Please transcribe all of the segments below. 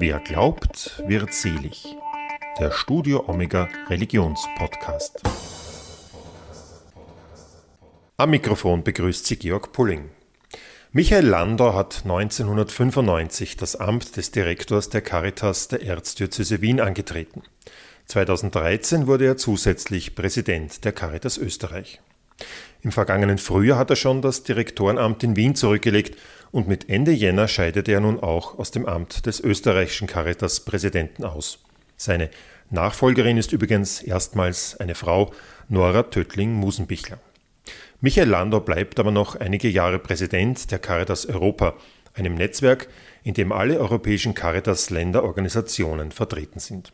Wer glaubt, wird selig. Der Studio Omega Religionspodcast. Am Mikrofon begrüßt Sie Georg Pulling. Michael Landau hat 1995 das Amt des Direktors der Caritas der Erzdiözese Wien angetreten. 2013 wurde er zusätzlich Präsident der Caritas Österreich. Im vergangenen Frühjahr hat er schon das Direktorenamt in Wien zurückgelegt und mit Ende Jänner scheidete er nun auch aus dem Amt des österreichischen Caritas-Präsidenten aus. Seine Nachfolgerin ist übrigens erstmals eine Frau, Nora Töttling-Musenbichler. Michael Landau bleibt aber noch einige Jahre Präsident der Caritas Europa, einem Netzwerk, in dem alle europäischen Caritas-Länderorganisationen vertreten sind.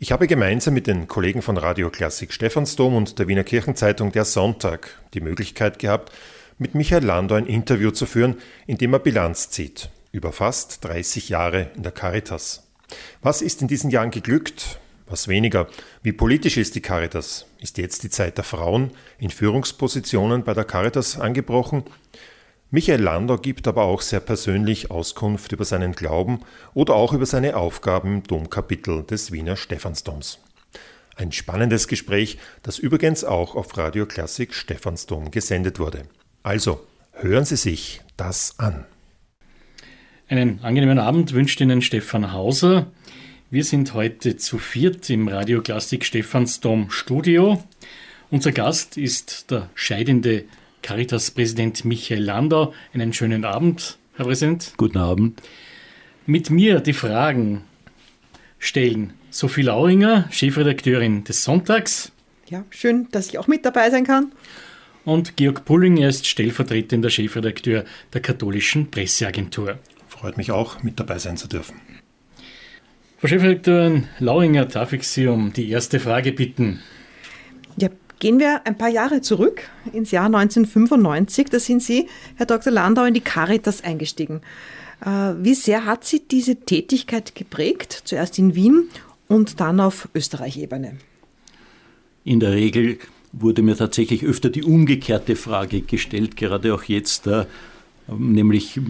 Ich habe gemeinsam mit den Kollegen von Radio Klassik Stephansdom und der Wiener Kirchenzeitung Der Sonntag die Möglichkeit gehabt, mit Michael Landau ein Interview zu führen, in dem er Bilanz zieht über fast 30 Jahre in der Caritas. Was ist in diesen Jahren geglückt? was weniger. Wie politisch ist die Caritas? Ist jetzt die Zeit der Frauen in Führungspositionen bei der Caritas angebrochen? Michael Landau gibt aber auch sehr persönlich Auskunft über seinen Glauben oder auch über seine Aufgaben im Domkapitel des Wiener Stephansdoms. Ein spannendes Gespräch, das übrigens auch auf Radio Klassik Stephansdom gesendet wurde. Also, hören Sie sich das an. Einen angenehmen Abend wünscht Ihnen Stefan Hauser. Wir sind heute zu viert im Radioklassik Stephansdom Studio. Unser Gast ist der scheidende Caritas-Präsident Michael Landau. Einen schönen Abend, Herr Präsident. Guten Abend. Mit mir die Fragen stellen Sophie Lauringer, Chefredakteurin des Sonntags. Ja, schön, dass ich auch mit dabei sein kann. Und Georg Pulling, er ist stellvertretender Chefredakteur der katholischen Presseagentur. Freut mich auch, mit dabei sein zu dürfen. Frau Chefredakteurin Lauringer, darf ich Sie um die erste Frage bitten? Ja, gehen wir ein paar Jahre zurück ins Jahr 1995. Da sind Sie, Herr Dr. Landau, in die Caritas eingestiegen. Äh, wie sehr hat Sie diese Tätigkeit geprägt? Zuerst in Wien und dann auf Österreich-Ebene? In der Regel wurde mir tatsächlich öfter die umgekehrte Frage gestellt, gerade auch jetzt, äh, nämlich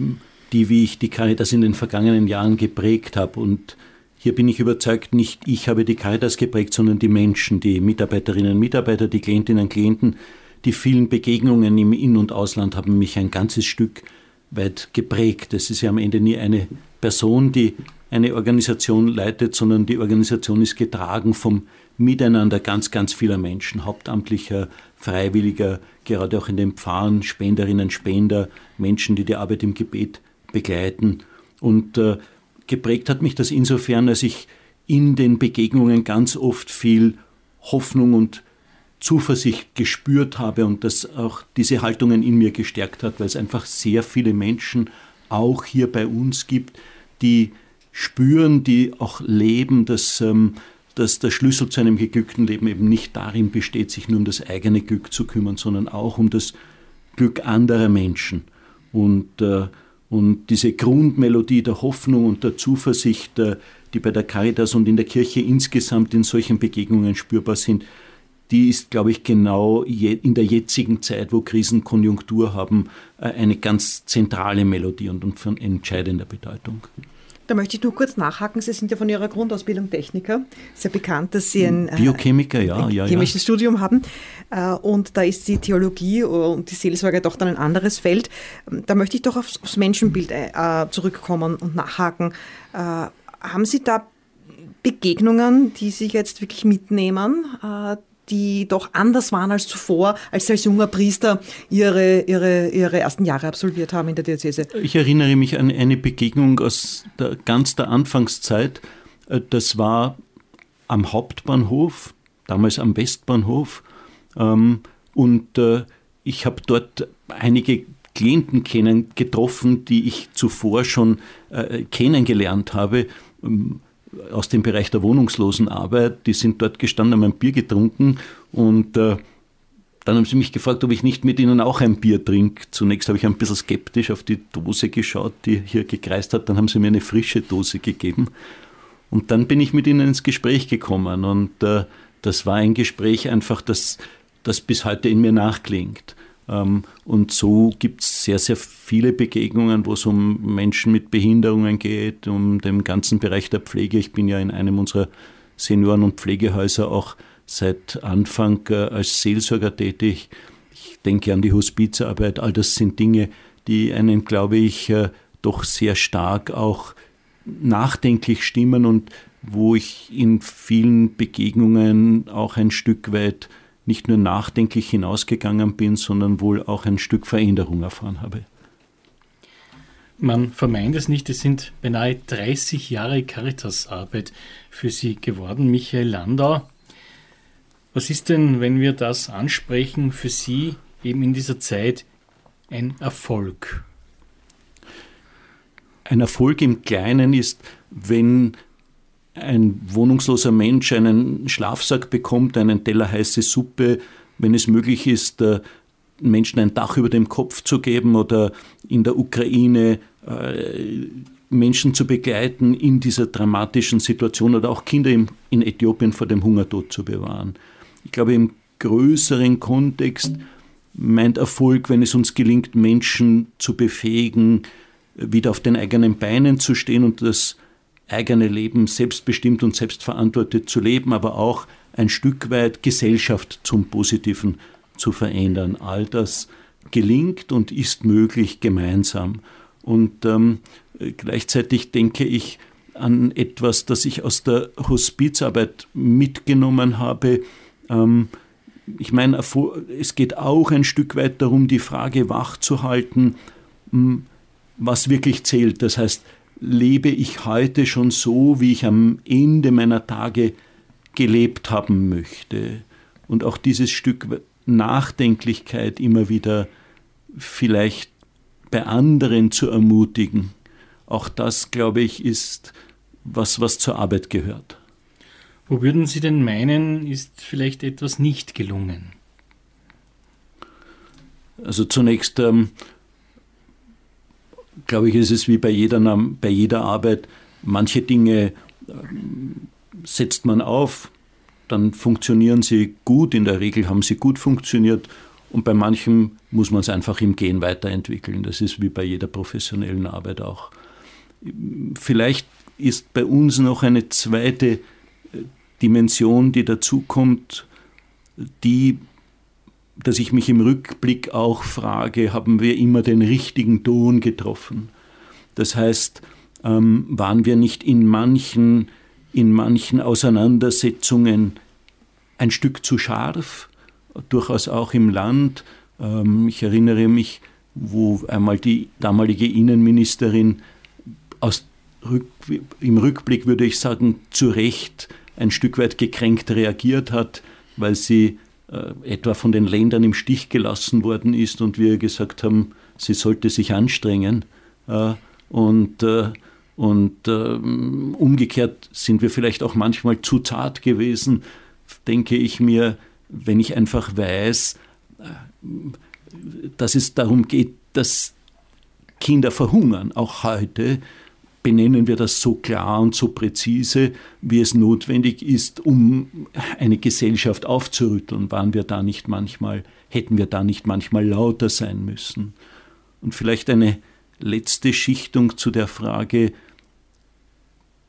die, wie ich die Caritas in den vergangenen Jahren geprägt habe. Und hier bin ich überzeugt, nicht ich habe die Caritas geprägt, sondern die Menschen, die Mitarbeiterinnen und Mitarbeiter, die Klientinnen und Klienten. Die vielen Begegnungen im In- und Ausland haben mich ein ganzes Stück weit geprägt. Es ist ja am Ende nie eine Person, die eine Organisation leitet, sondern die Organisation ist getragen vom Miteinander ganz, ganz vieler Menschen, hauptamtlicher, freiwilliger, gerade auch in den Pfarren, Spenderinnen, Spender, Menschen, die die Arbeit im Gebet begleiten. Und äh, geprägt hat mich das insofern, als ich in den Begegnungen ganz oft viel Hoffnung und Zuversicht gespürt habe und das auch diese Haltungen in mir gestärkt hat, weil es einfach sehr viele Menschen auch hier bei uns gibt, die spüren, die auch leben, dass, ähm, dass der Schlüssel zu einem geglückten Leben eben nicht darin besteht, sich nur um das eigene Glück zu kümmern, sondern auch um das Glück anderer Menschen. Und äh, und diese Grundmelodie der Hoffnung und der Zuversicht, äh, die bei der Caritas und in der Kirche insgesamt in solchen Begegnungen spürbar sind, die ist, glaube ich, genau in der jetzigen Zeit, wo Krisenkonjunktur haben, äh, eine ganz zentrale Melodie und von entscheidender Bedeutung. Da möchte ich nur kurz nachhaken. Sie sind ja von Ihrer Grundausbildung Techniker. Sehr bekannt, dass Sie ein äh, Biochemiker, ja, ein ja, chemisches ja. Studium haben. Äh, und da ist die Theologie und die Seelsorge doch dann ein anderes Feld. Da möchte ich doch aufs, aufs Menschenbild äh, zurückkommen und nachhaken. Haben Sie da Begegnungen, die Sie jetzt wirklich mitnehmen, die doch anders waren als zuvor, als Sie als junger Priester Ihre, Ihre, Ihre ersten Jahre absolviert haben in der Diözese? Ich erinnere mich an eine Begegnung aus der, ganz der Anfangszeit. Äh, das war am Hauptbahnhof, damals am Westbahnhof. Ähm, und äh, ich habe dort einige Klienten kennen, getroffen, die ich zuvor schon äh, kennengelernt habe ähm, aus dem Bereich der Wohnungslosenarbeit, die sind dort gestanden, haben ein Bier getrunken und äh, dann haben sie mich gefragt, ob ich nicht mit ihnen auch ein Bier trinke. Zunächst habe ich ein bisschen skeptisch auf die Dose geschaut, die hier gekreist hat. Dann haben sie mir eine frische Dose gegeben. Und dann bin ich mit ihnen ins Gespräch gekommen. Und äh, das war ein Gespräch einfach, das, das bis heute in mir nachklingt. Ähm, und so gibt es sehr, sehr viele Begegnungen, wo es um Menschen mit Behinderungen geht, um den ganzen Bereich der Pflege. Ich bin ja in einem unserer Senioren- und Pflegehäuser auch seit Anfang äh, als Seelsorger tätig. Ich denke an die Hospizarbeit. All das sind Dinge, die einen, glaube ich, äh, doch sehr stark auch nachdenklich stimmen und wo ich in vielen Begegnungen auch ein Stück weit nicht nur nachdenklich hinausgegangen bin, sondern wohl auch ein Stück Veränderung erfahren habe. Man vermeint es nicht, es sind beinahe 30 Jahre Caritas-Arbeit für Sie geworden, Michael Landau. Was ist denn, wenn wir das ansprechen, für Sie eben in dieser Zeit ein Erfolg? Ein Erfolg im Kleinen ist, wenn ein wohnungsloser Mensch einen Schlafsack bekommt, einen Teller heiße Suppe, wenn es möglich ist, äh, Menschen ein Dach über dem Kopf zu geben oder in der Ukraine äh, Menschen zu begleiten in dieser dramatischen Situation oder auch Kinder in Äthiopien vor dem Hungertod zu bewahren. Ich glaube, im größeren Kontext meint Erfolg, wenn es uns gelingt, Menschen zu befähigen, wieder auf den eigenen Beinen zu stehen und das eigene Leben selbstbestimmt und selbstverantwortet zu leben, aber auch ein Stück weit Gesellschaft zum Positiven zu verändern. All das gelingt und ist möglich gemeinsam. Und ähm, gleichzeitig denke ich an etwas, das ich aus der Hospizarbeit mitgenommen habe. Ähm, ich meine, es geht auch ein Stück weit darum, die Frage wachzuhalten, hm, was wirklich zählt. Das heißt, lebe ich heute schon so, wie ich am Ende meiner Tage gelebt haben möchte. Und auch dieses Stück Nachdenklichkeit immer wieder vielleicht bei anderen zu ermutigen. Auch das, glaube ich, ist was, was zur Arbeit gehört. Wo würden Sie denn meinen, ist vielleicht etwas nicht gelungen? Also zunächst ähm, glaube ich, ist es wie bei jeder, bei jeder Arbeit, manche Dinge ähm, setzt man auf, dann funktionieren sie gut, in der Regel haben sie gut funktioniert und bei manchen muss man es einfach im Gehen weiterentwickeln. Das ist wie bei jeder professionellen Arbeit auch. Vielleicht ist bei uns noch eine zweite äh, Dimension, die dazukommt, die dass ich mich im Rückblick auch frage, haben wir immer den richtigen Ton getroffen? Das heißt, ähm, waren wir nicht in manchen, in manchen Auseinandersetzungen ein Stück zu scharf, durchaus auch im Land. Ähm, ich erinnere mich, wo einmal die damalige Innenministerin aus Rück, im Rückblick würde ich sagen, zu Recht ein Stück weit gekränkt reagiert hat, weil sie etwa von den Ländern im Stich gelassen worden ist und wir gesagt haben, sie sollte sich anstrengen. Äh, und, äh, und umgekehrt sind wir vielleicht auch manchmal zu zart gewesen, denke ich mir, wenn ich einfach weiß, dass es darum geht, dass Kinder verhungern, auch heute, benennen wir das so klar und so präzise, wie es notwendig ist, um eine Gesellschaft aufzurütteln. Waren wir da nicht manchmal, hätten wir da nicht manchmal lauter sein müssen? Und vielleicht eine letzte Schichtung zu der Frage,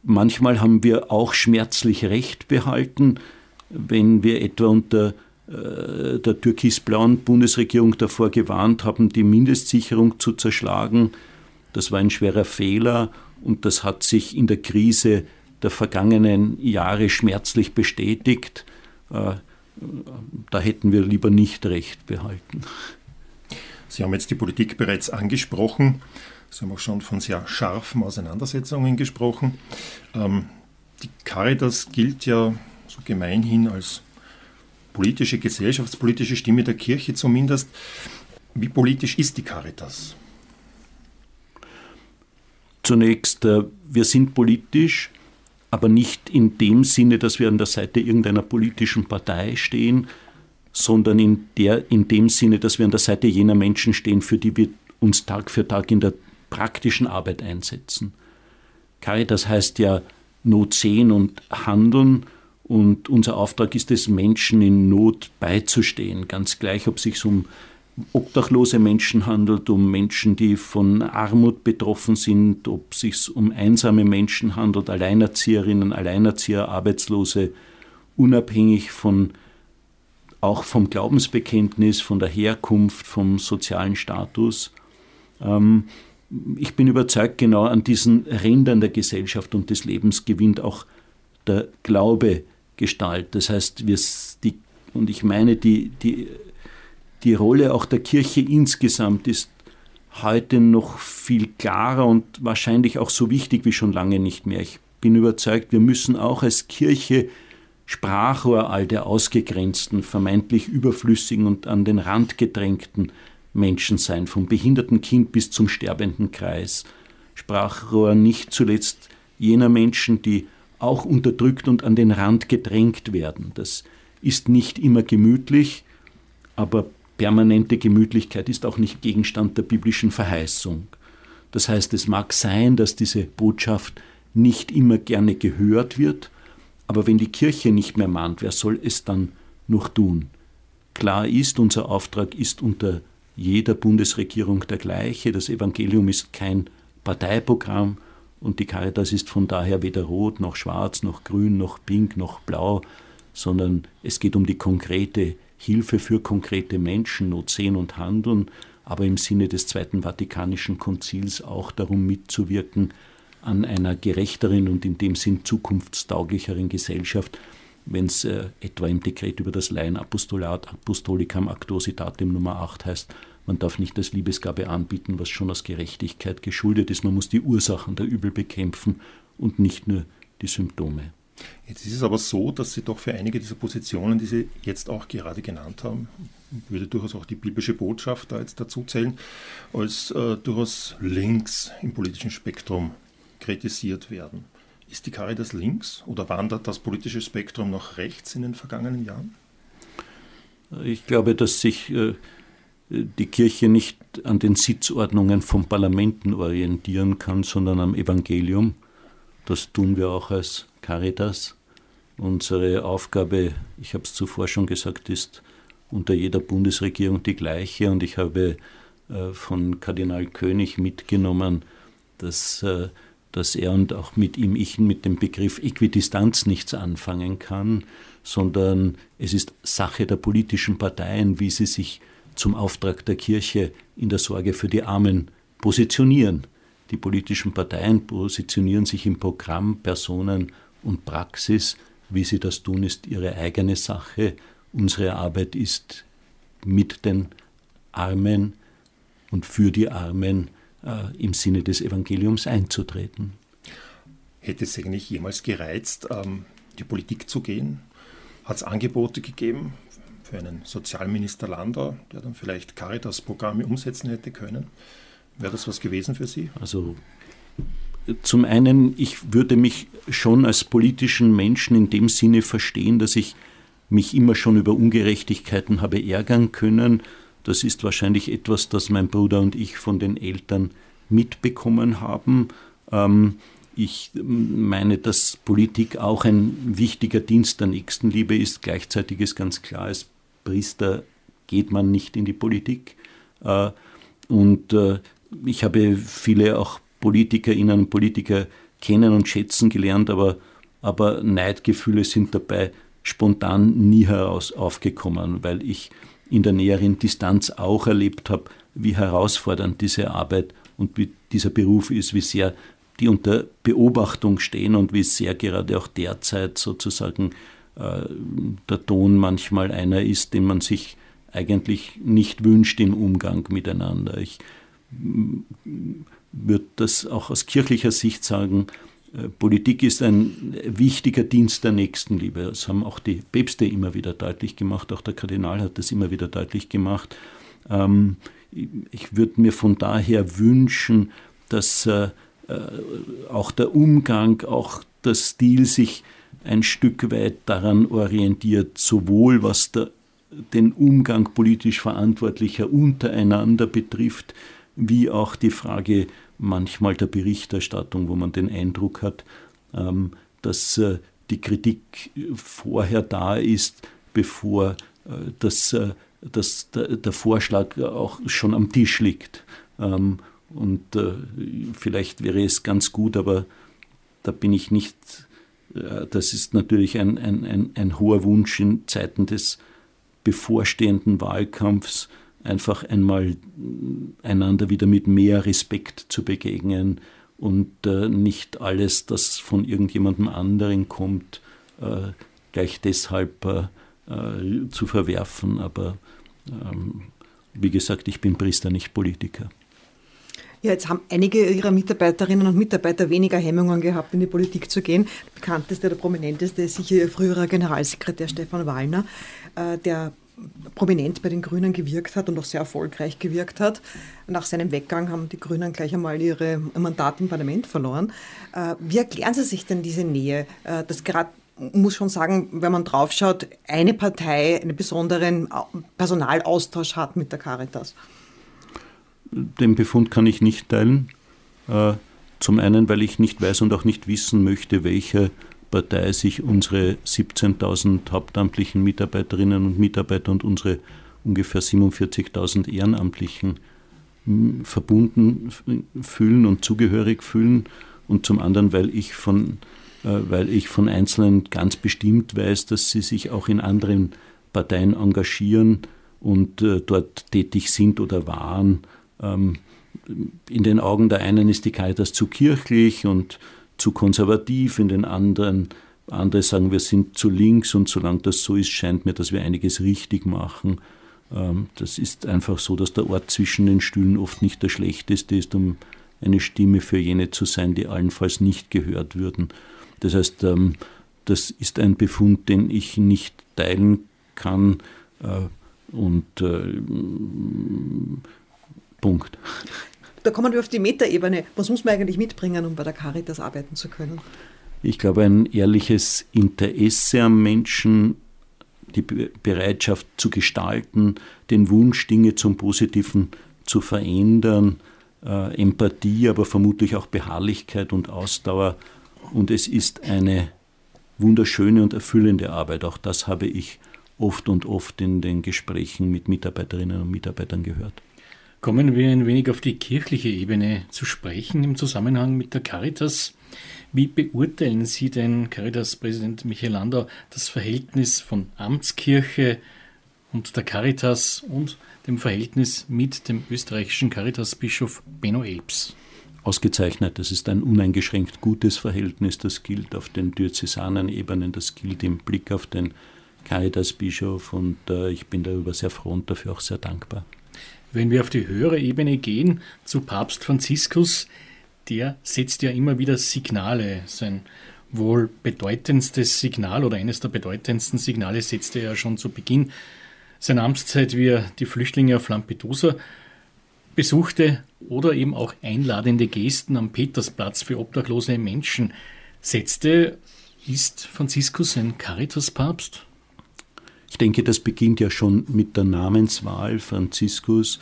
manchmal haben wir auch schmerzlich Recht behalten, wenn wir etwa unter äh, der türkis-blauen Bundesregierung davor gewarnt haben, die Mindestsicherung zu zerschlagen. Das war ein schwerer Fehler und das hat sich in der Krise der vergangenen Jahre schmerzlich bestätigt. Äh, da hätten wir lieber nicht recht behalten. Sie haben jetzt die Politik bereits angesprochen. Sie haben auch schon von sehr scharfen Auseinandersetzungen gesprochen. Ähm, die Caritas gilt ja so gemeinhin als politische, gesellschaftspolitische Stimme der Kirche zumindest. Wie politisch ist die Caritas? Zunächst, äh, wir sind politisch, aber nicht in dem Sinne, dass wir an der Seite irgendeiner politischen Partei stehen, sondern in, der, in dem Sinne, dass wir an der Seite jener Menschen stehen, für die wir uns Tag für Tag in der praktischen Arbeit einsetzen. Caritas heißt ja Not sehen und handeln und unser Auftrag ist es, Menschen in Not beizustehen, ganz gleich, ob es sich um obdachlose Menschen handelt, um Menschen, die von Armut betroffen sind, ob es sich um einsame Menschen handelt, Alleinerzieherinnen, Alleinerzieher, Arbeitslose, unabhängig von auch vom Glaubensbekenntnis, von der Herkunft, vom sozialen Status. Ähm, ich bin überzeugt, genau an diesen Rändern der Gesellschaft und des Lebens gewinnt auch der Glaube Gestalt. Das heißt, wir, die, und ich meine, die, die, die Rolle auch der Kirche insgesamt ist heute noch viel klarer und wahrscheinlich auch so wichtig wie schon lange nicht mehr. Ich bin überzeugt, wir müssen auch als Kirche Sprachrohr all der ausgegrenzten, vermeintlich überflüssigen und an den Rand gedrängten Menschen sein, vom behinderten Kind bis zum sterbenden Kreis. Sprachrohr nicht zuletzt jener Menschen, die auch unterdrückt und an den Rand gedrängt werden. Das ist nicht immer gemütlich, aber permanente Gemütlichkeit ist auch nicht Gegenstand der biblischen Verheißung. Das heißt, es mag sein, dass diese Botschaft nicht immer gerne gehört wird, aber wenn die Kirche nicht mehr mahnt, wer soll es dann noch tun? Klar ist, unser Auftrag ist unter jeder Bundesregierung der gleiche. Das Evangelium ist kein Parteiprogramm und die Caritas ist von daher weder rot noch schwarz noch grün noch pink noch blau, sondern es geht um die konkrete Hilfe für konkrete Menschen, Not sehen und handeln, aber im Sinne des Zweiten Vatikanischen Konzils auch darum mitzuwirken an einer gerechteren und in dem Sinn zukunftstauglicheren Gesellschaft, wenn es äh, etwa im Dekret über das Laienapostolat Apostolicam Actuositatem Nummer 8 heißt, man darf nicht als Liebesgabe anbieten, was schon aus Gerechtigkeit geschuldet ist. Man muss die Ursachen der Übel bekämpfen und nicht nur die Symptome. Jetzt ist es aber so, dass Sie doch für einige dieser Positionen, die Sie jetzt auch gerade genannt haben, würde durchaus auch die biblische Botschaft da jetzt dazu zählen, als äh, durchaus links im politischen Spektrum kritisiert werden. Ist die Caritas links oder wandert das politische Spektrum noch rechts in den vergangenen Jahren? Ich glaube, dass sich äh, die Kirche nicht an den Sitzordnungen von Parlamenten orientieren kann, sondern am Evangelium. Das tun wir auch als Caritas. Unsere Aufgabe, ich habe es zuvor schon gesagt, ist unter jeder Bundesregierung die gleiche und ich habe äh, von Kardinal König mitgenommen, dass, äh, dass er und auch mit ihm ich mit dem Begriff Äquidistanz nichts anfangen kann, sondern es ist Sache der politischen Parteien, wie sie sich zum Auftrag der Kirche in der Sorge für die Armen positionieren. Die politischen Parteien positionieren sich im Programm, Personen und Praxis. Wie sie das tun, ist ihre eigene Sache. Unsere Arbeit ist mit den Armen und für die Armen äh, im Sinne des Evangeliums einzutreten. Hätte es eigentlich jemals gereizt, ähm, die Politik zu gehen? Hat es Angebote gegeben für einen Sozialminister Landau, der dann vielleicht Caritas-Programme umsetzen hätte können. Wäre das was gewesen für Sie? Also zum einen, ich würde mich schon als politischen Menschen in dem Sinne verstehen, dass ich mich immer schon über Ungerechtigkeiten habe ärgern können. Das ist wahrscheinlich etwas, das mein Bruder und ich von den Eltern mitbekommen haben. Ähm, ich meine, dass Politik auch ein wichtiger Dienst der Nächstenliebe ist. Gleichzeitig ist ganz klar, es Priester geht man nicht in die Politik. Äh, und äh, ich habe viele auch Politikerinnen und Politiker kennen und schätzen gelernt, aber, aber Neidgefühle sind dabei spontan nie heraus aufgekommen, weil ich in der näheren Distanz auch erlebt habe, wie herausfordernd diese Arbeit und wie dieser Beruf ist, wie sehr die unter Beobachtung stehen und wie sehr gerade auch derzeit sozusagen äh, der Ton manchmal einer ist, den man sich eigentlich nicht wünscht im Umgang miteinander. Ich würde das auch aus kirchlicher Sicht sagen, äh, Politik ist ein wichtiger Dienst der Nächstenliebe. Das haben auch die Päpste immer wieder deutlich gemacht, auch der Kardinal hat das immer wieder deutlich gemacht. Ähm, ich würde mir von daher wünschen, dass äh, auch der Umgang, auch der Stil sich ein Stück weit daran orientiert, sowohl was der, den Umgang politisch Verantwortlicher untereinander betrifft, wie auch die Frage manchmal der Berichterstattung, wo man den Eindruck hat, ähm, dass äh, die Kritik vorher da ist, bevor äh, das äh, der, Vorschlag auch schon am Tisch liegt. Ähm, und vielleicht wäre es ganz gut, aber da bin ich nicht, das ist natürlich ein, ein, ein, ein hoher Wunsch in Zeiten des bevorstehenden Wahlkampfs, einfach einmal einander wieder mit mehr Respekt zu begegnen und äh, nicht alles, das von irgendjemandem anderen kommt, äh, gleich deshalb äh, äh zu verwerfen. Aber ähm, wie gesagt, ich bin Priester, nicht Politiker. Ja, jetzt haben einige Ihrer Mitarbeiterinnen und Mitarbeiter weniger Hemmungen gehabt, in die Politik zu gehen. Der bekannteste oder prominenteste ist sicher Ihr früherer Generalsekretär Stefan Wallner, äh, der prominent bei den Grünen gewirkt hat und auch sehr erfolgreich gewirkt hat. Nach seinem Weggang haben die Grünen gleich einmal ihre Mandate im Parlament verloren. Äh, wie erklären Sie sich denn diese Nähe, äh, dass gerade muss schon sagen, wenn man draufschaut, eine Partei einen besonderen Personalaustausch hat mit der Caritas? Den Befund kann ich nicht teilen. Äh, zum einen, weil ich nicht weiß und auch nicht wissen möchte, welche Partei sich unsere 17.000 hauptamtlichen Mitarbeiterinnen und Mitarbeiter und unsere ungefähr 47.000 Ehrenamtlichen hm, verbunden fühlen und zugehörig fühlen und zum anderen, weil ich von, äh, weil ich von Einzelnen ganz bestimmt weiß, dass sie sich auch in anderen Parteien engagieren und äh, dort tätig sind oder waren. Ähm, in den Augen der einen ist die Caritas zu kirchlich und zu konservativ, in den anderen andere sagen, wir sind zu links und solange das so ist, scheint mir, dass wir einiges richtig machen. Ähm, das ist einfach so, dass der Ort zwischen den Stühlen oft nicht der schlechteste ist, um eine Stimme für jene zu sein, die allenfalls nicht gehört würden. Das heißt, ähm, das ist ein Befund, den ich nicht teilen kann äh, und äh, Punkt. Da kommen wir auf die Metaebene. Was muss man eigentlich mitbringen, um bei der Caritas arbeiten zu können? Ich glaube, ein ehrliches Interesse am Menschen, die Bereitschaft zu gestalten, den Wunsch, Dinge zum Positiven zu verändern, äh, Empathie, aber vermutlich auch Beharrlichkeit und Ausdauer. Und es ist eine wunderschöne und erfüllende Arbeit. Auch das habe ich oft und oft in den Gesprächen mit Mitarbeiterinnen und Mitarbeitern gehört. Kommen wir ein wenig auf die kirchliche Ebene zu sprechen im Zusammenhang mit der Caritas. Wie beurteilen Sie denn, Caritas-Präsident Michael Landau, das Verhältnis von Amtskirche und der Caritas und dem Verhältnis mit dem österreichischen Caritas-Bischof Benno Elbs? Ausgezeichnet. Das ist ein uneingeschränkt gutes Verhältnis. Das gilt auf den diözesanen Ebenen, das gilt im Blick auf den Caritas-Bischof und äh, ich bin darüber sehr froh und dafür auch sehr dankbar. Wenn wir auf die höhere Ebene gehen, zu Papst Franziskus, der setzt ja immer wieder Signale. Sein wohl bedeutendstes Signal oder eines der bedeutendsten Signale setzte er ja schon zu Beginn seiner Amtszeit, wie er die Flüchtlinge auf Lampedusa besuchte oder eben auch einladende Gesten am Petersplatz für obdachlose Menschen setzte. Ist Franziskus ein Caritas-Papst? Ich denke, das beginnt ja schon mit der Namenswahl Franziskus,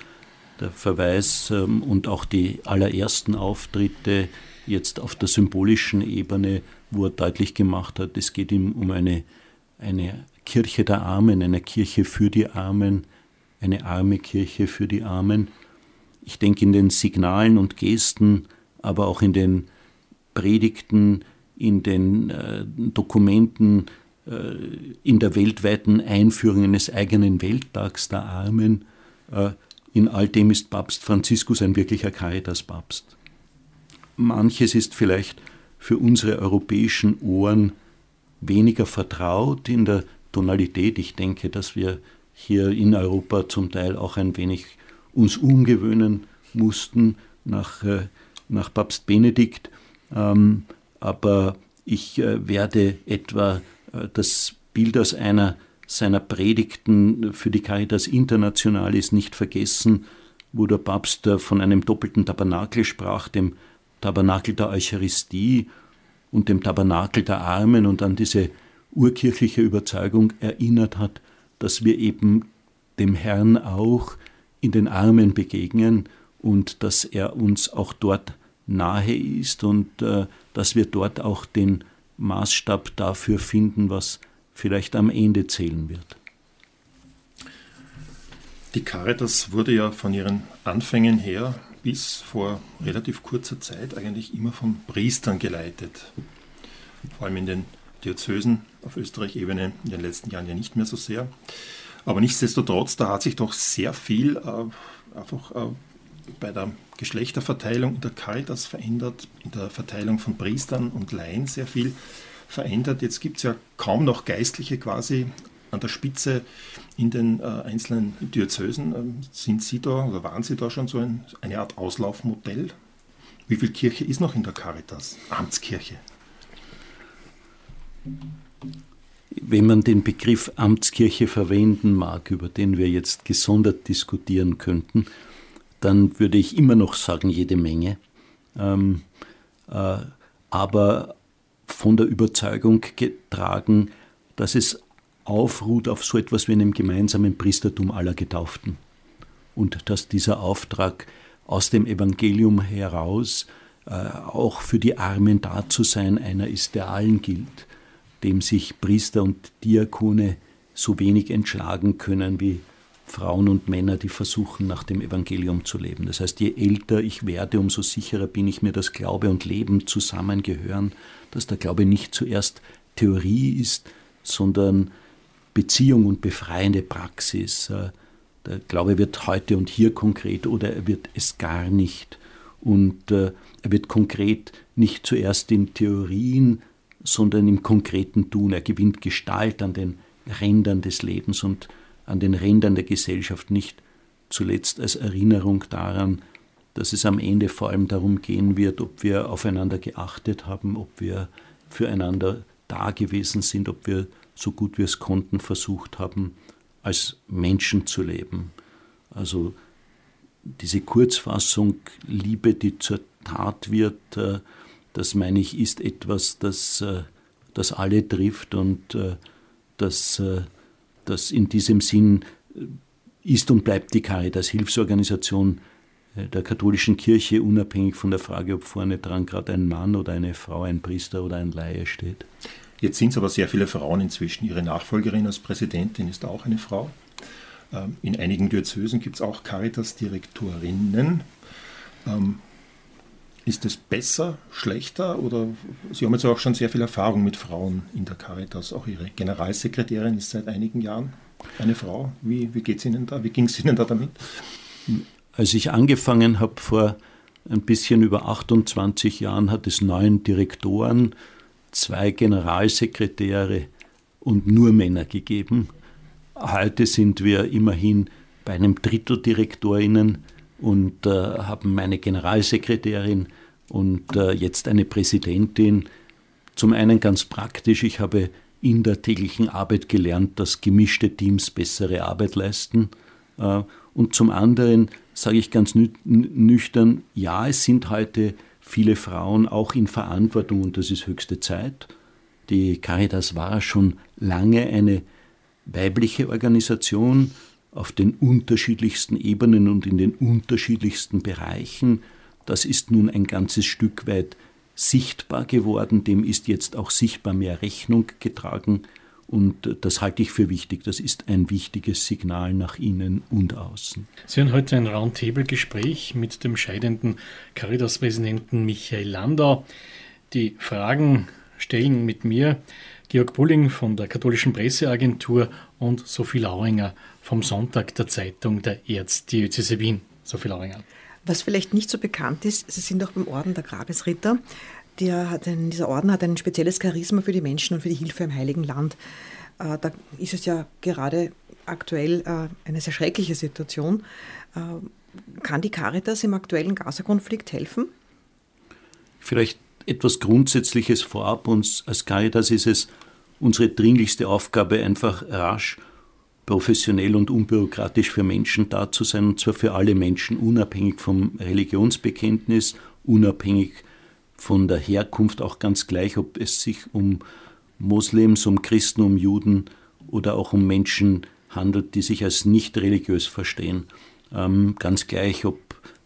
der Verweis ähm, und auch die allerersten Auftritte jetzt auf der symbolischen Ebene, wo er deutlich gemacht hat, es geht ihm um eine, eine Kirche der Armen, eine Kirche für die Armen, eine arme Kirche für die Armen. Ich denke in den Signalen und Gesten, aber auch in den Predigten, in den äh, Dokumenten in der weltweiten Einführung eines eigenen Welttags der Armen. Äh, in all dem ist Papst Franziskus ein wirklicher Caritas-Papst. Manches ist vielleicht für unsere europäischen Ohren weniger vertraut in der Tonalität. Ich denke, dass wir hier in Europa zum Teil auch ein wenig uns umgewöhnen mussten nach, äh, nach Papst Benedikt. Ähm, aber ich werde etwa äh, das Bild aus einer seiner Predigten für die Caritas Internationalis nicht vergessen, wo der Papst äh, von einem doppelten Tabernakel sprach, dem Tabernakel der Eucharistie und dem Tabernakel der Armen und an diese urkirchliche Überzeugung erinnert hat, dass wir eben dem Herrn auch in den Armen begegnen und dass er uns auch dort nahe ist und äh, dass wir dort auch den Maßstab dafür finden, was vielleicht am Ende zählen wird. Die Caritas wurde ja von ihren Anfängen her bis vor relativ kurzer Zeit eigentlich immer von Priestern geleitet. Vor allem in den Diözesen auf Österreich-Ebene in den letzten Jahren ja nicht mehr so sehr. Aber nichtsdestotrotz, da hat sich doch sehr viel äh, einfach äh, bei der Geschlechterverteilung in der Caritas verändert, in der Verteilung von Priestern und Laien sehr viel verändert. Jetzt gibt es ja kaum noch Geistliche quasi an der Spitze in den äh, einzelnen Diözesen. Ähm, sind Sie da oder waren Sie da schon so ein, eine Art Auslaufmodell? Wie viel Kirche ist noch in der Caritas? Amtskirche? Wenn man den Begriff Amtskirche verwenden mag, über den wir jetzt gesondert diskutieren könnten, dann würde ich immer noch sagen, jede Menge. Ähm, äh, aber von der Überzeugung getragen, dass es aufruht auf so etwas wie einem gemeinsamen Priestertum aller Getauften. Und dass dieser Auftrag aus dem Evangelium heraus äh, auch für die Armen da zu sein einer ist, der allen gilt, dem sich Priester und Diakone so wenig entschlagen können wie Frauen und Männer, die versuchen, nach dem Evangelium zu leben. Das heißt, je älter ich werde, umso sicherer bin ich mir, dass Glaube und Leben zusammengehören, dass der Glaube nicht zuerst Theorie ist, sondern Beziehung und befreiende Praxis. Äh, der Glaube wird heute und hier konkret oder er wird es gar nicht. Und äh, er wird konkret nicht zuerst in Theorien, sondern im konkreten Tun. Er gewinnt Gestalt an den Rändern des Lebens und an den Rändern der Gesellschaft, nicht zuletzt als Erinnerung daran, dass es am Ende vor allem darum gehen wird, ob wir aufeinander geachtet haben, ob wir füreinander da gewesen sind, ob wir so gut wir es konnten versucht haben, als Menschen zu leben. Also diese Kurzfassung Liebe, die zur Tat wird, äh, das meine ich, ist etwas, das, äh, das alle trifft und äh, das, das in diesem Sinn ist und bleibt die Caritas Hilfsorganisation der katholischen Kirche, unabhängig von der Frage, ob vorne dran gerade ein Mann oder eine Frau, ein Priester oder ein Laie steht. Jetzt sind es aber sehr viele Frauen inzwischen. Ihre Nachfolgerin als Präsidentin ist auch eine Frau. Ähm, in einigen Diözesen gibt es auch Caritas-Direktorinnen. Ist es besser, schlechter oder Sie haben jetzt auch schon sehr viel Erfahrung mit Frauen in der Caritas. Auch Ihre Generalsekretärin ist seit einigen Jahren eine Frau. Wie, wie geht es Ihnen da? Wie ging es Ihnen da damit? Als ich angefangen habe vor ein bisschen über 28 Jahren, hat es neun Direktoren zwei Generalsekretäre und nur Männer gegeben. Heute sind wir immerhin bei einem Drittel Direktorinnen und äh, haben meine Generalsekretärin und äh, jetzt eine Präsidentin. Zum einen ganz praktisch, ich habe in der täglichen Arbeit gelernt, dass gemischte Teams bessere Arbeit leisten. Äh, und zum anderen sage ich ganz nüchtern, ja, es sind heute viele Frauen auch in Verantwortung und das ist höchste Zeit. Die Caritas war schon lange eine weibliche Organisation auf den unterschiedlichsten Ebenen und in den unterschiedlichsten Bereichen. Das ist nun ein ganzes Stück weit sichtbar geworden, dem ist jetzt auch sichtbar mehr Rechnung getragen und das halte ich für wichtig. Das ist ein wichtiges Signal nach innen und außen. Sie haben heute ein Roundtable-Gespräch mit dem scheidenden Caritas-Präsidenten Michael Landau. Die Fragen stellen mit mir Georg Bulling von der Katholischen Presseagentur und Sophie Lauringer vom Sonntag der Zeitung der Erzdiözese Wien. Sophie Lauringer. Was vielleicht nicht so bekannt ist, Sie sind auch beim Orden der Grabesritter der hat ein, dieser Orden hat ein spezielles Charisma für die Menschen und für die Hilfe im Heiligen Land. Äh, da ist es ja gerade aktuell äh, eine sehr schreckliche Situation. Äh, kann die Caritas im aktuellen Gaza-Konflikt helfen? Vielleicht etwas Grundsätzliches vorab. Uns als Caritas ist es unsere dringlichste Aufgabe, einfach rasch, professionell und unbürokratisch für Menschen da zu sein, und zwar für alle Menschen, unabhängig vom Religionsbekenntnis, unabhängig von der Herkunft auch ganz gleich, ob es sich um Moslems, um Christen, um Juden oder auch um Menschen handelt, die sich als nicht religiös verstehen. Ähm, ganz gleich, ob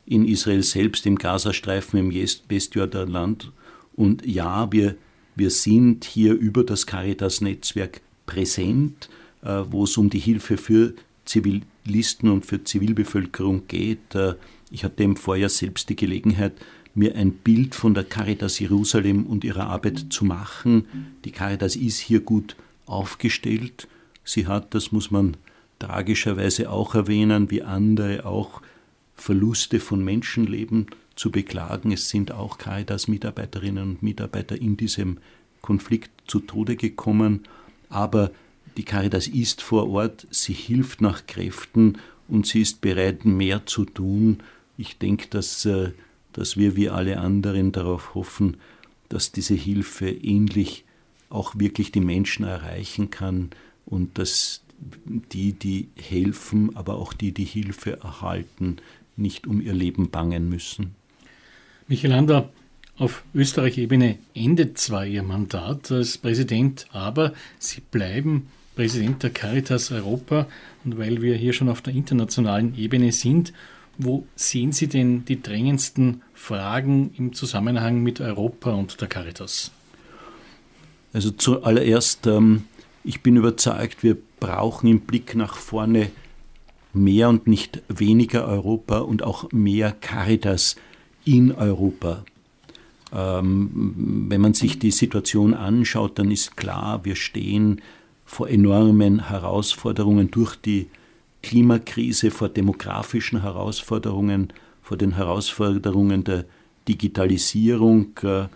in Israel selbst, im Gazastreifen, im Westjordanland. Und ja, wir, wir sind hier über das Caritas-Netzwerk präsent, wo es um die Hilfe für Zivil Zivilisten und für Zivilbevölkerung geht. Äh, ich hatte im Vorjahr selbst die Gelegenheit, mir ein Bild von der Caritas Jerusalem und ihrer Arbeit zu machen. Die Caritas ist hier gut aufgestellt. Sie hat, das muss man tragischerweise auch erwähnen, wie andere auch Verluste von Menschenleben zu beklagen. Es sind auch Caritas-Mitarbeiterinnen und Mitarbeiter in diesem Konflikt zu Tode gekommen. Aber die Caritas ist vor Ort, sie hilft nach Kräften und sie ist bereit, mehr zu tun. Ich denke, dass, äh, dass wir wie alle anderen darauf hoffen, dass diese Hilfe ähnlich auch wirklich die Menschen erreichen kann und dass die, die helfen, aber auch die, die Hilfe erhalten, nicht um ihr Leben bangen müssen. Michael Ander, auf Österreich-Ebene endet zwar Ihr Mandat als Präsident, aber Sie bleiben Präsident der Caritas Europa. Und weil wir hier schon auf der internationalen Ebene sind, wo sehen Sie denn die drängendsten Fragen im Zusammenhang mit Europa und der Caritas? Also zuallererst, ähm, ich bin überzeugt, wir brauchen im Blick nach vorne mehr und nicht weniger Europa und auch mehr Caritas in Europa. Ähm, wenn man sich die Situation anschaut, dann ist klar, wir stehen vor enormen Herausforderungen durch die Klimakrise, vor demografischen Herausforderungen, vor den Herausforderungen der Digitalisierung, äh,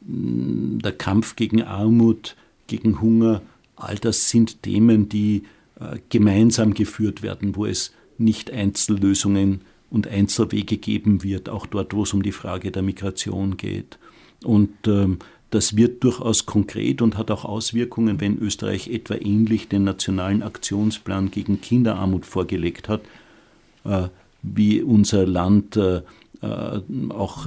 der Kampf gegen Armut, gegen Hunger. All das sind Themen, die äh, gemeinsam geführt werden, wo es nicht Einzellösungen und Einzelwege geben wird, auch dort, wo es um die Frage der Migration geht. Und ähm, das wird durchaus konkret und hat auch Auswirkungen, wenn Österreich etwa ähnlich den nationalen Aktionsplan gegen Kinderarmut vorgelegt hat, äh, wie unser Land äh, äh, auch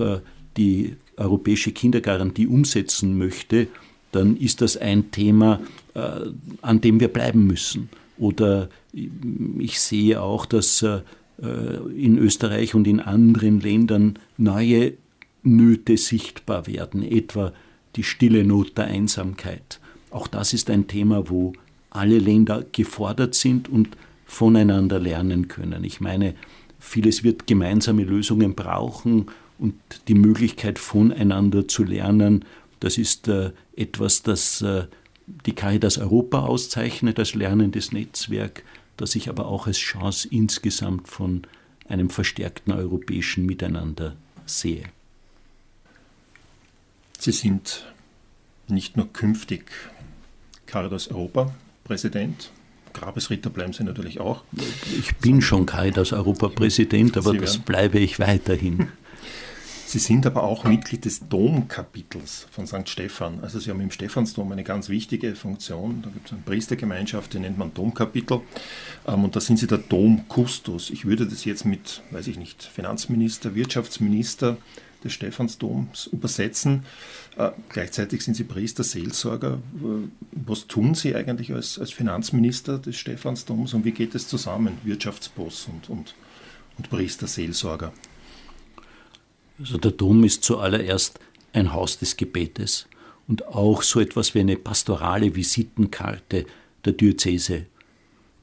die europäische Kindergarantie umsetzen möchte, dann ist das ein Thema, an dem wir bleiben müssen. Oder ich sehe auch, dass in Österreich und in anderen Ländern neue Nöte sichtbar werden, etwa die stille Not der Einsamkeit. Auch das ist ein Thema, wo alle Länder gefordert sind und voneinander lernen können. Ich meine, vieles wird gemeinsame Lösungen brauchen und die Möglichkeit voneinander zu lernen, das ist äh, etwas, das äh, die Caritas Europa auszeichnet als lernendes Netzwerk, das ich aber auch als Chance insgesamt von einem verstärkten europäischen Miteinander sehe. Sie sind nicht nur künftig Caritas Europa Präsident, Grabesritter bleiben Sie natürlich auch. Ich bin schon Caritas Europa Präsident, aber das bleibe ich weiterhin. Sie sind aber auch Mitglied des Domkapitels von St. Stephan. Also Sie haben im Stephansdom eine ganz wichtige Funktion. Da gibt es eine Priestergemeinschaft, die nennt man Domkapitel. Ähm, und da sind Sie der Domkustus. Ich würde das jetzt mit, weiß ich nicht, Finanzminister, Wirtschaftsminister des Stephansdoms übersetzen. Äh, gleichzeitig sind Sie Priester, Seelsorger. Was tun Sie eigentlich als, als Finanzminister des Stephansdoms und wie geht es zusammen, Wirtschaftsboss und, und, und Priester, Seelsorger? Also der Dom ist zuallererst ein Haus des Gebetes und auch so etwas wie eine pastorale Visitenkarte der Diözese.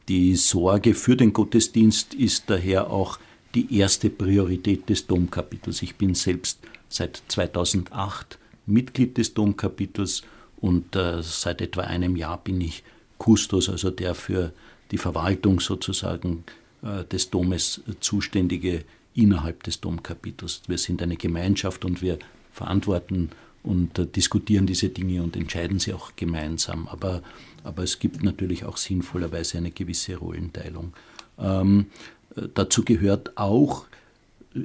Die Sorge für den Gottesdienst ist daher auch die erste Priorität des Domkapitels. Ich bin selbst seit 2008 Mitglied des Domkapitels und äh, seit etwa einem Jahr bin ich Kustos, also der für die Verwaltung sozusagen äh, des Domes zuständige innerhalb des Domkapitels. Wir sind eine Gemeinschaft und wir verantworten und äh, diskutieren diese Dinge und entscheiden sie auch gemeinsam. Aber, aber es gibt natürlich auch sinnvollerweise eine gewisse Rollenteilung. Ähm, dazu gehört auch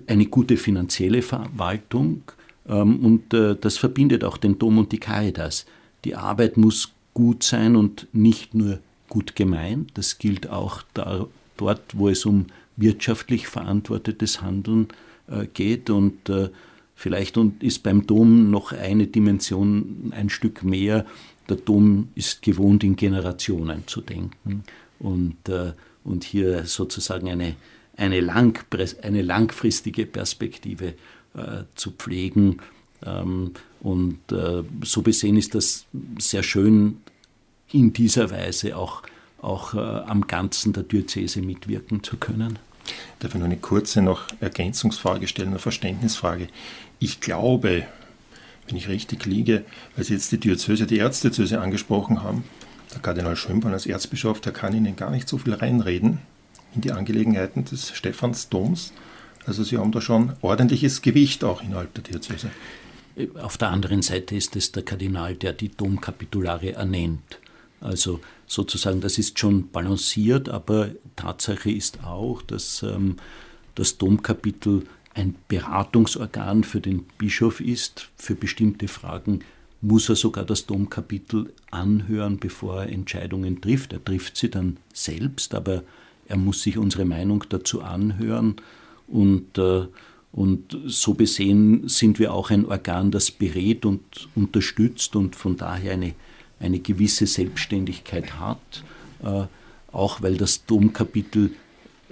eine gute finanzielle Verwaltung ähm, und äh, das verbindet auch den Dom und die Caritas. Die Arbeit muss gut sein und nicht nur gut gemeint. Das gilt auch da, dort, wo es um wirtschaftlich verantwortetes Handeln äh, geht. Und äh, vielleicht ist beim Dom noch eine Dimension ein Stück mehr. Der Dom ist gewohnt, in Generationen zu denken und, und hier sozusagen eine, eine, eine langfristige Perspektive äh, zu pflegen. Ähm, und äh, so besehen ist das sehr schön in dieser Weise auch, auch äh, am Ganzen der Diözese mitwirken zu können. Darf ich noch eine kurze noch Ergänzungsfrage stellen, eine Verständnisfrage? Ich glaube, wenn ich richtig liege, weil Sie jetzt die Diözese, die Erzdiözese angesprochen haben, der Kardinal Schönborn als Erzbischof, der kann Ihnen gar nicht so viel reinreden in die Angelegenheiten des Stephansdoms. Also Sie haben da schon ordentliches Gewicht auch innerhalb der Diözese. Auf der anderen Seite ist es der Kardinal, der die Domkapitulare ernennt. Also sozusagen, das ist schon balanciert, aber Tatsache ist auch, dass ähm, das Domkapitel ein Beratungsorgan für den Bischof ist. Für bestimmte Fragen muss er sogar das Domkapitel anhören, bevor er Entscheidungen trifft. Er trifft sie dann selbst, aber er muss sich unsere Meinung dazu anhören. Und, äh, und so besehen sind wir auch ein Organ, das berät und unterstützt und von daher eine, eine gewisse Selbstständigkeit hat, äh, auch weil das Domkapitel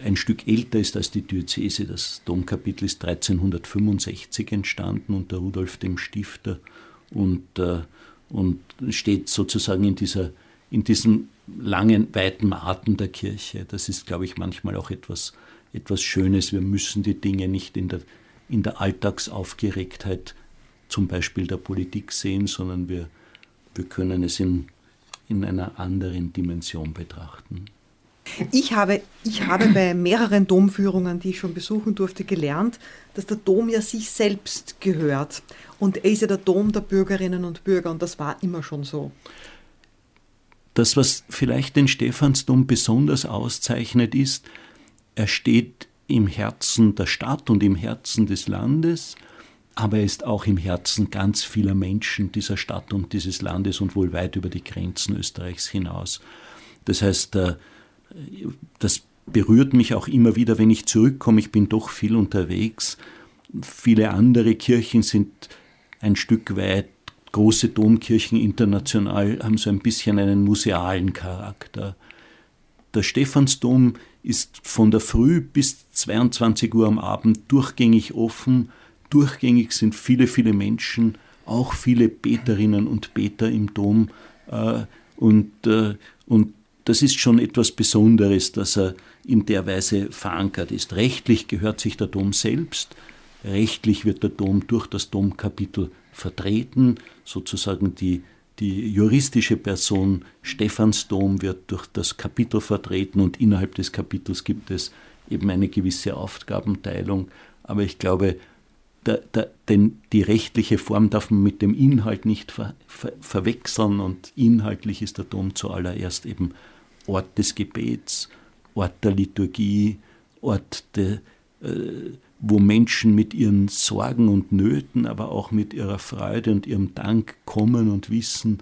ein Stück älter ist als die Diözese. Das Domkapitel ist 1365 entstanden unter Rudolf dem Stifter und, äh, und steht sozusagen in, dieser, in diesem langen, weiten Atem der Kirche. Das ist, glaube ich, manchmal auch etwas, etwas Schönes. Wir müssen die Dinge nicht in der, in der Alltagsaufgeregtheit zum Beispiel der Politik sehen, sondern wir, wir können es in, in einer anderen Dimension betrachten. Ich habe, ich habe bei mehreren Domführungen, die ich schon besuchen durfte, gelernt, dass der Dom ja sich selbst gehört. Und er ist ja der Dom der Bürgerinnen und Bürger und das war immer schon so. Das, was vielleicht den Stephansdom besonders auszeichnet, ist, er steht im Herzen der Stadt und im Herzen des Landes, aber er ist auch im Herzen ganz vieler Menschen dieser Stadt und dieses Landes und wohl weit über die Grenzen Österreichs hinaus. Das heißt, äh, das berührt mich auch immer wieder, wenn ich zurückkomme. Ich bin doch viel unterwegs. Viele andere Kirchen sind ein Stück weit, große Domkirchen international haben so ein bisschen einen musealen Charakter. Der Stephansdom ist von der Früh bis 22 Uhr am Abend durchgängig offen. Durchgängig sind viele, viele Menschen, auch viele Beterinnen und Beter im Dom. Äh, und, äh, und das ist schon etwas Besonderes, dass er in der Weise verankert ist. Rechtlich gehört sich der Dom selbst, rechtlich wird der Dom durch das Domkapitel vertreten, sozusagen die, die juristische Person Stephansdom wird durch das Kapitel vertreten und innerhalb des Kapitels gibt es eben eine gewisse Aufgabenteilung. Aber ich glaube, der, der, denn die rechtliche Form darf man mit dem Inhalt nicht ver, ver, verwechseln und inhaltlich ist der Dom zuallererst eben Ort des Gebets, Ort der Liturgie, Ort, de, äh, wo Menschen mit ihren Sorgen und Nöten, aber auch mit ihrer Freude und ihrem Dank kommen und wissen,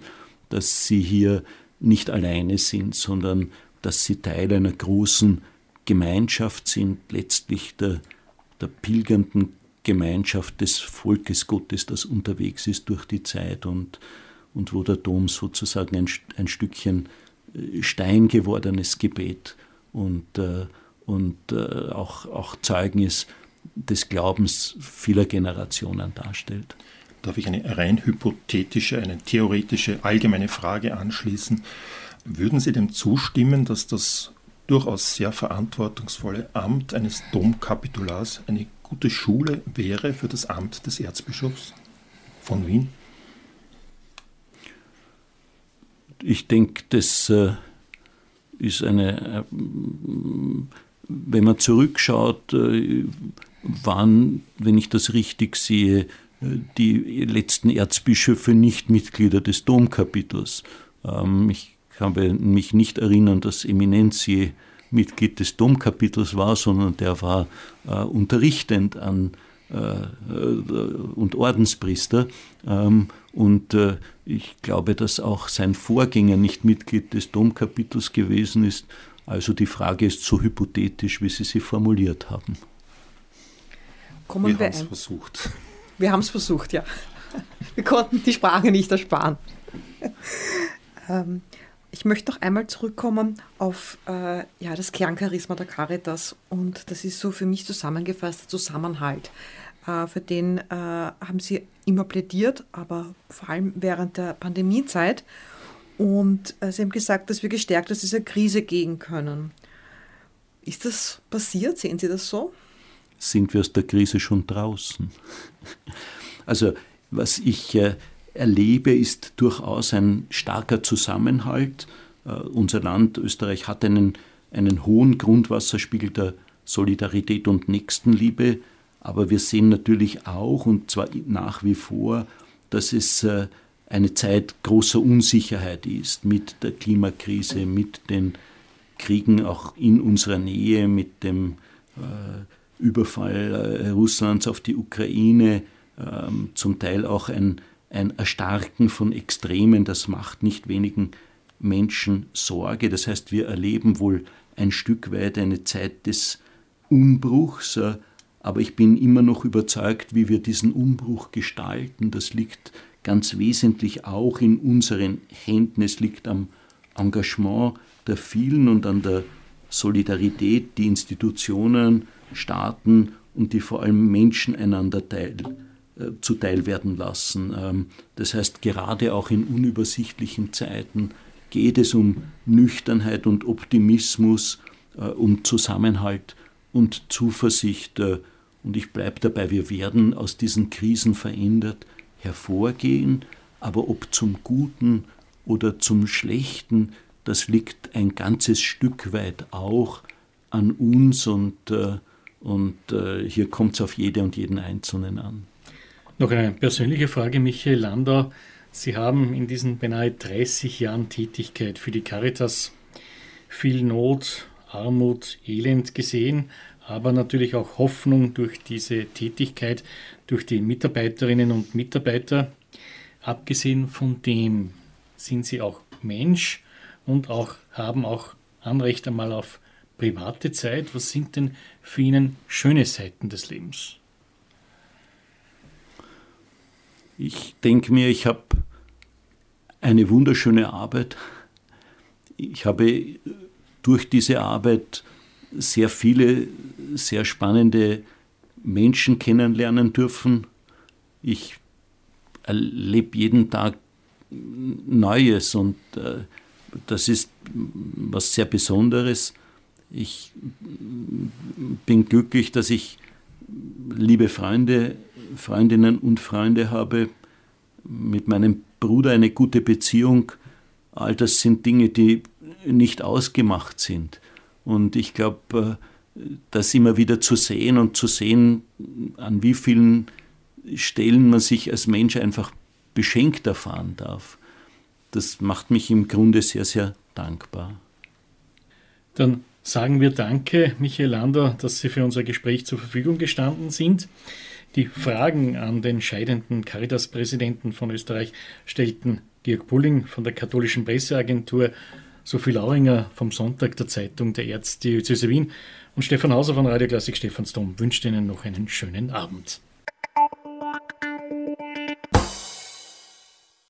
dass sie hier nicht alleine sind, sondern dass sie Teil einer großen Gemeinschaft sind, letztlich der, der pilgernden Gemeinschaft des Volkes Gottes, das unterwegs ist durch die Zeit und, und wo der Dom sozusagen ein, ein Stückchen Stein gewordenes Gebet und, äh, und äh, auch, auch Zeugnis des Glaubens vieler Generationen darstellt. Darf ich eine rein hypothetische, eine theoretische, allgemeine Frage anschließen? Würden Sie dem zustimmen, dass das durchaus sehr verantwortungsvolle Amt eines Domkapitulars eine gute Schule wäre für das Amt des Erzbischofs von Wien? Ich denke, das äh, ist eine, äh, wenn man zurückschaut, äh, waren, wenn ich das richtig sehe, die letzten Erzbischöfe nicht Mitglieder des Domkapitels. Ähm, ich kann mich nicht erinnern, dass Eminenz je Mitglied des Domkapitels war, sondern der war unterrichtend an und Ordenspriester. Ähm, und äh, ich glaube, dass auch sein Vorgänger nicht Mitglied des Domkapitels gewesen ist. Also die Frage ist so hypothetisch, wie Sie sie formuliert haben. Kommen wir haben es versucht. Wir haben es versucht, ja. Wir konnten die Sprache nicht ersparen. ich möchte noch einmal zurückkommen auf äh, ja, das Kerncharisma der Caritas. Und das ist so für mich zusammengefasst der Zusammenhalt. Äh, für den äh, haben Sie immer plädiert, aber vor allem während der Pandemiezeit. Und äh, Sie haben gesagt, dass wir gestärkt aus dieser Krise gehen können. Ist das passiert? Sehen Sie das so? Sind wir aus der Krise schon draußen? Also, was ich äh, erlebe, ist durchaus ein starker Zusammenhalt. Äh, unser Land, Österreich, hat einen, einen hohen Grundwasserspiegel der Solidarität und Nächstenliebe. Aber wir sehen natürlich auch, und zwar nach wie vor, dass es äh, eine Zeit großer Unsicherheit ist mit der Klimakrise, mit den Kriegen auch in unserer Nähe, mit dem äh, Überfall Russlands auf die Ukraine, ähm, zum Teil auch ein, ein Erstarken von Extremen, das macht nicht wenigen Menschen Sorge. Das heißt, wir erleben wohl ein Stück weit eine Zeit des Umbruchs, äh, aber ich bin immer noch überzeugt, wie wir diesen Umbruch gestalten. Das liegt ganz wesentlich auch in unseren Händen. Es liegt am Engagement der vielen und an der Solidarität, die Institutionen, Staaten und die vor allem Menschen einander teil, äh, zuteil werden lassen. Ähm, das heißt, gerade auch in unübersichtlichen Zeiten geht es um Nüchternheit und Optimismus, äh, um Zusammenhalt und Zuversicht. Äh, und ich bleibe dabei, wir werden aus diesen Krisen verändert hervorgehen, aber ob zum Guten oder zum Schlechten, das liegt ein ganzes Stück weit auch an uns und, äh, und äh, hier kommt es auf jede und jeden Einzelnen an. Noch eine persönliche Frage, Michael Landau. Sie haben in diesen beinahe 30 Jahren Tätigkeit für die Caritas viel Not, Armut, Elend gesehen, aber natürlich auch Hoffnung durch diese Tätigkeit, durch die Mitarbeiterinnen und Mitarbeiter. Abgesehen von dem sind sie auch Mensch und auch, haben auch Anrecht einmal auf private Zeit. Was sind denn für Ihnen schöne Seiten des Lebens? Ich denke mir, ich habe eine wunderschöne Arbeit. Ich habe durch diese Arbeit sehr viele, sehr spannende Menschen kennenlernen dürfen. Ich erlebe jeden Tag Neues und äh, das ist was sehr Besonderes. Ich bin glücklich, dass ich liebe Freunde, Freundinnen und Freunde habe, mit meinem Bruder eine gute Beziehung. All das sind Dinge, die nicht ausgemacht sind. Und ich glaube, äh, das immer wieder zu sehen und zu sehen, an wie vielen Stellen man sich als Mensch einfach beschenkt erfahren darf, das macht mich im Grunde sehr, sehr dankbar. Dann sagen wir Danke, Michael Lander, dass Sie für unser Gespräch zur Verfügung gestanden sind. Die Fragen an den scheidenden Caritas-Präsidenten von Österreich stellten Georg Pulling von der Katholischen Presseagentur Sophie Lauringer vom Sonntag der Zeitung der Erzdiözese Wien und Stefan Hauser von Radio Klassik Stephansdom wünscht Ihnen noch einen schönen Abend.